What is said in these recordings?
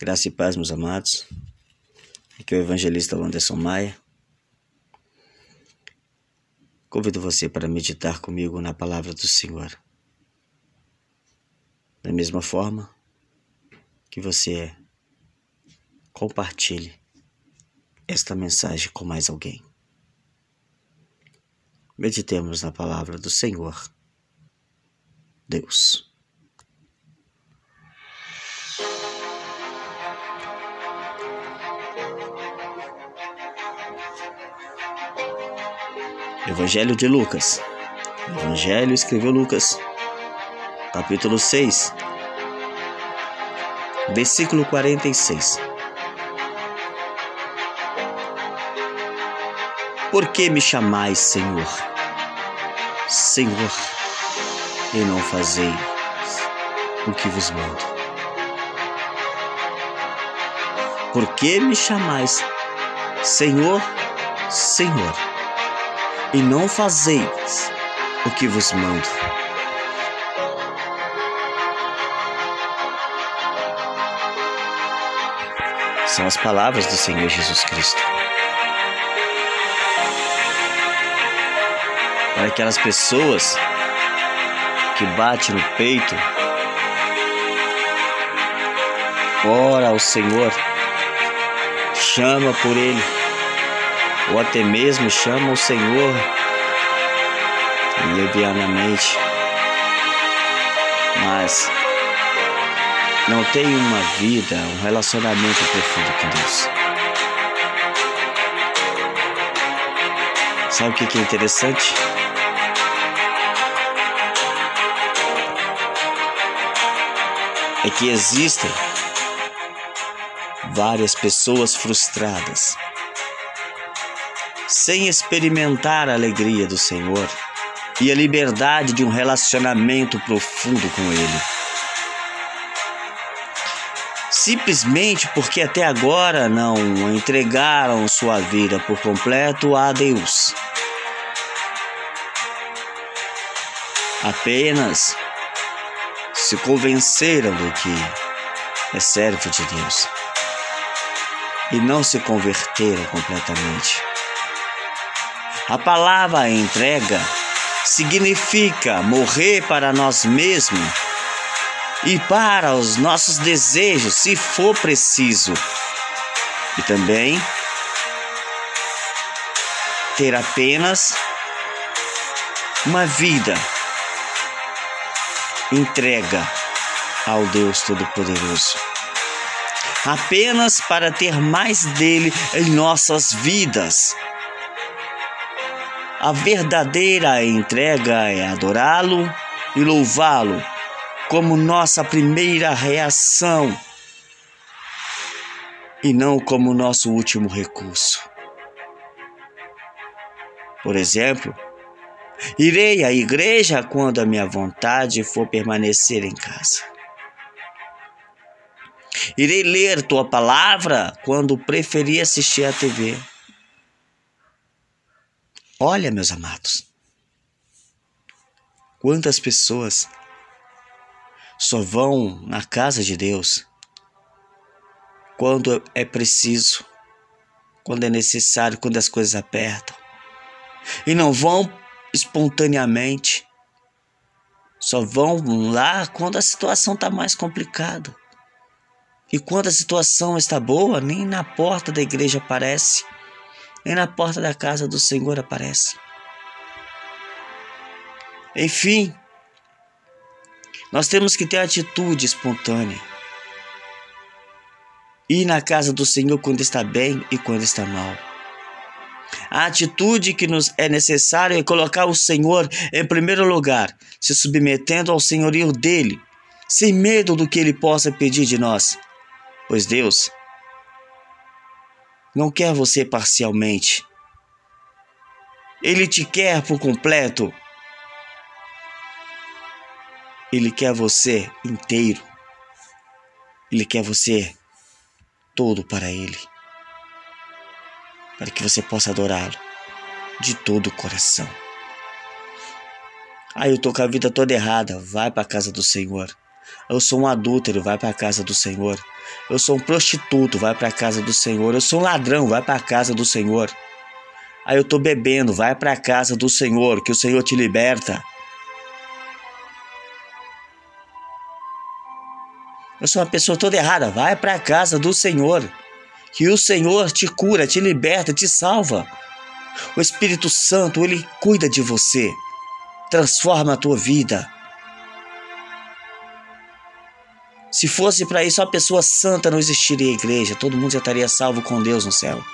Graça e paz, meus amados. Aqui é o evangelista Anderson Maia. Convido você para meditar comigo na palavra do Senhor. Da mesma forma que você compartilhe esta mensagem com mais alguém. Meditemos na palavra do Senhor. Deus. Evangelho de Lucas. Evangelho escreveu Lucas, capítulo 6, versículo 46. Por que me chamais Senhor? Senhor, e não fazeis o que vos mando. Por que me chamais Senhor, Senhor? E não fazeis o que vos mando. São as palavras do Senhor Jesus Cristo. Para aquelas pessoas que batem no peito, ora ao Senhor, chama por Ele ou até mesmo chama o Senhor levianamente, mas não tem uma vida, um relacionamento profundo com Deus. Sabe o que é interessante? É que existem várias pessoas frustradas sem experimentar a alegria do Senhor e a liberdade de um relacionamento profundo com Ele. Simplesmente porque até agora não entregaram sua vida por completo a Deus. Apenas se convenceram de que é servo de Deus e não se converteram completamente. A palavra entrega significa morrer para nós mesmos e para os nossos desejos, se for preciso. E também ter apenas uma vida entrega ao Deus Todo-Poderoso. Apenas para ter mais dele em nossas vidas. A verdadeira entrega é adorá-lo e louvá-lo como nossa primeira reação e não como nosso último recurso. Por exemplo, irei à igreja quando a minha vontade for permanecer em casa. Irei ler tua palavra quando preferir assistir à TV. Olha, meus amados, quantas pessoas só vão na casa de Deus quando é preciso, quando é necessário, quando as coisas apertam, e não vão espontaneamente, só vão lá quando a situação está mais complicada. E quando a situação está boa, nem na porta da igreja aparece nem na porta da casa do Senhor aparece. Enfim, nós temos que ter atitude espontânea. Ir na casa do Senhor quando está bem e quando está mal. A atitude que nos é necessária é colocar o Senhor em primeiro lugar, se submetendo ao senhorio dele, sem medo do que ele possa pedir de nós. Pois Deus não quer você parcialmente. Ele te quer por completo. Ele quer você inteiro. Ele quer você todo para Ele. Para que você possa adorá-lo de todo o coração. Ah, eu tô com a vida toda errada. Vai para a casa do Senhor. Eu sou um adúltero, vai para a casa do Senhor. Eu sou um prostituto, vai para a casa do Senhor. Eu sou um ladrão, vai para a casa do Senhor. Aí eu tô bebendo, vai para a casa do Senhor, que o Senhor te liberta. Eu sou uma pessoa toda errada, vai para a casa do Senhor, que o Senhor te cura, te liberta, te salva. O Espírito Santo, ele cuida de você, transforma a tua vida. Se fosse para isso, a pessoa santa não existiria igreja, todo mundo já estaria salvo com Deus no céu.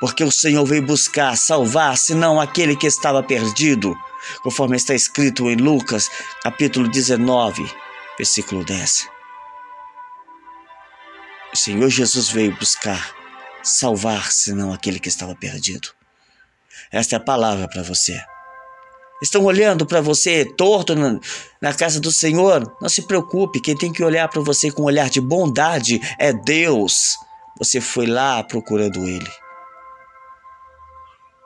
Porque o Senhor veio buscar, salvar, senão aquele que estava perdido, conforme está escrito em Lucas, capítulo 19, versículo 10. O Senhor Jesus veio buscar, salvar, senão aquele que estava perdido. Esta é a palavra para você estão olhando para você torto na, na, casa do Senhor, não se preocupe, quem tem que olhar para você com um olhar de bondade é Deus. Você foi lá procurando Ele.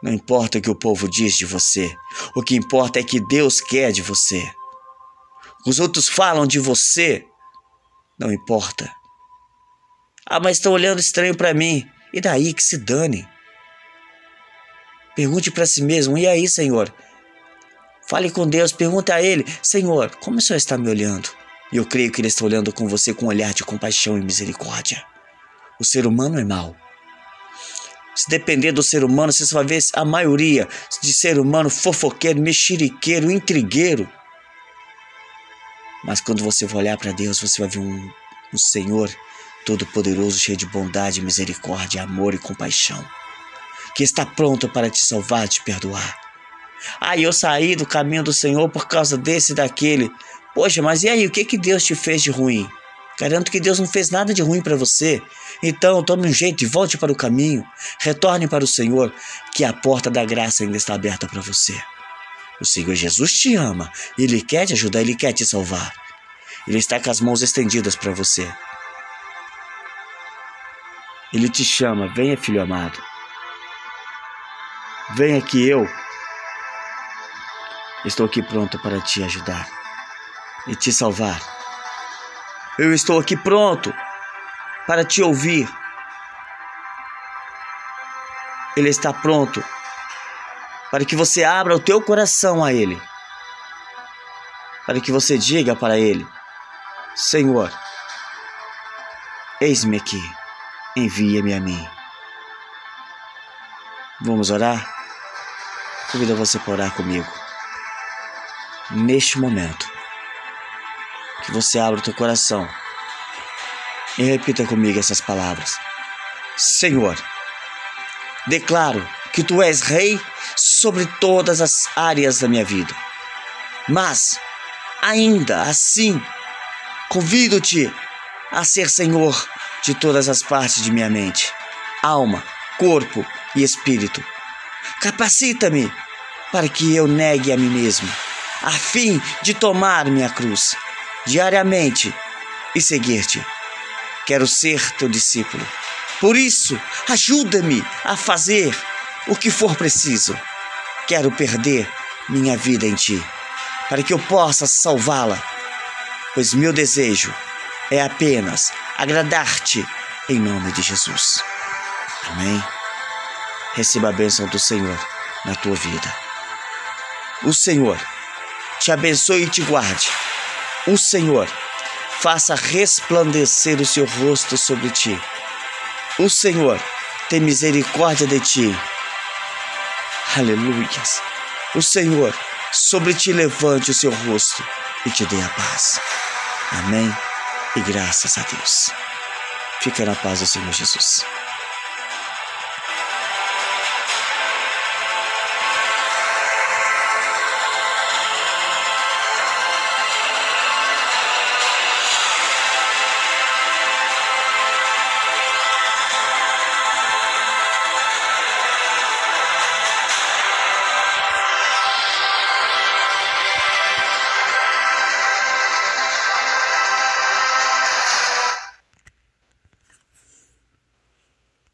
Não importa o que o povo diz de você, o que importa é que Deus quer de você. Os outros falam de você, não importa. Ah, mas estão olhando estranho para mim. E daí que se dane? Pergunte para si mesmo: e aí, Senhor? Fale com Deus, pergunte a Ele: Senhor, como o Senhor está me olhando? E eu creio que Ele está olhando com você com um olhar de compaixão e misericórdia. O ser humano é mau. Se depender do ser humano, você vai ver a maioria de ser humano fofoqueiro, mexeriqueiro, intrigueiro. Mas quando você vai olhar para Deus, você vai ver um, um Senhor todo-poderoso, cheio de bondade, misericórdia, amor e compaixão, que está pronto para te salvar, te perdoar. Aí eu saí do caminho do Senhor por causa desse e daquele. Poxa, mas e aí, o que, que Deus te fez de ruim? Garanto que Deus não fez nada de ruim para você. Então, tome um jeito e volte para o caminho. Retorne para o Senhor, que a porta da graça ainda está aberta para você. O Senhor Jesus te ama. Ele quer te ajudar, ele quer te salvar. Ele está com as mãos estendidas para você. Ele te chama, venha, filho amado. Venha que eu Estou aqui pronto para te ajudar e te salvar. Eu estou aqui pronto para te ouvir. Ele está pronto para que você abra o teu coração a Ele, para que você diga para Ele: Senhor, eis-me aqui, envia-me a mim. Vamos orar? Convido você para orar comigo neste momento. Que você abra o teu coração e repita comigo essas palavras. Senhor, declaro que tu és rei sobre todas as áreas da minha vida. Mas, ainda assim, convido-te a ser Senhor de todas as partes de minha mente, alma, corpo e espírito. Capacita-me para que eu negue a mim mesmo a fim de tomar minha cruz diariamente e seguir-te. Quero ser teu discípulo. Por isso, ajuda-me a fazer o que for preciso. Quero perder minha vida em ti, para que eu possa salvá-la, pois meu desejo é apenas agradar-te em nome de Jesus. Amém. Receba a bênção do Senhor na tua vida. O Senhor te abençoe e te guarde. O Senhor faça resplandecer o seu rosto sobre ti. O Senhor tem misericórdia de ti. Aleluias. O Senhor sobre ti levante o seu rosto e te dê a paz. Amém. E graças a Deus. Fica na paz do Senhor Jesus.